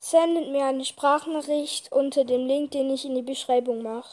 Sendet mir eine Sprachnachricht unter dem Link, den ich in die Beschreibung mache.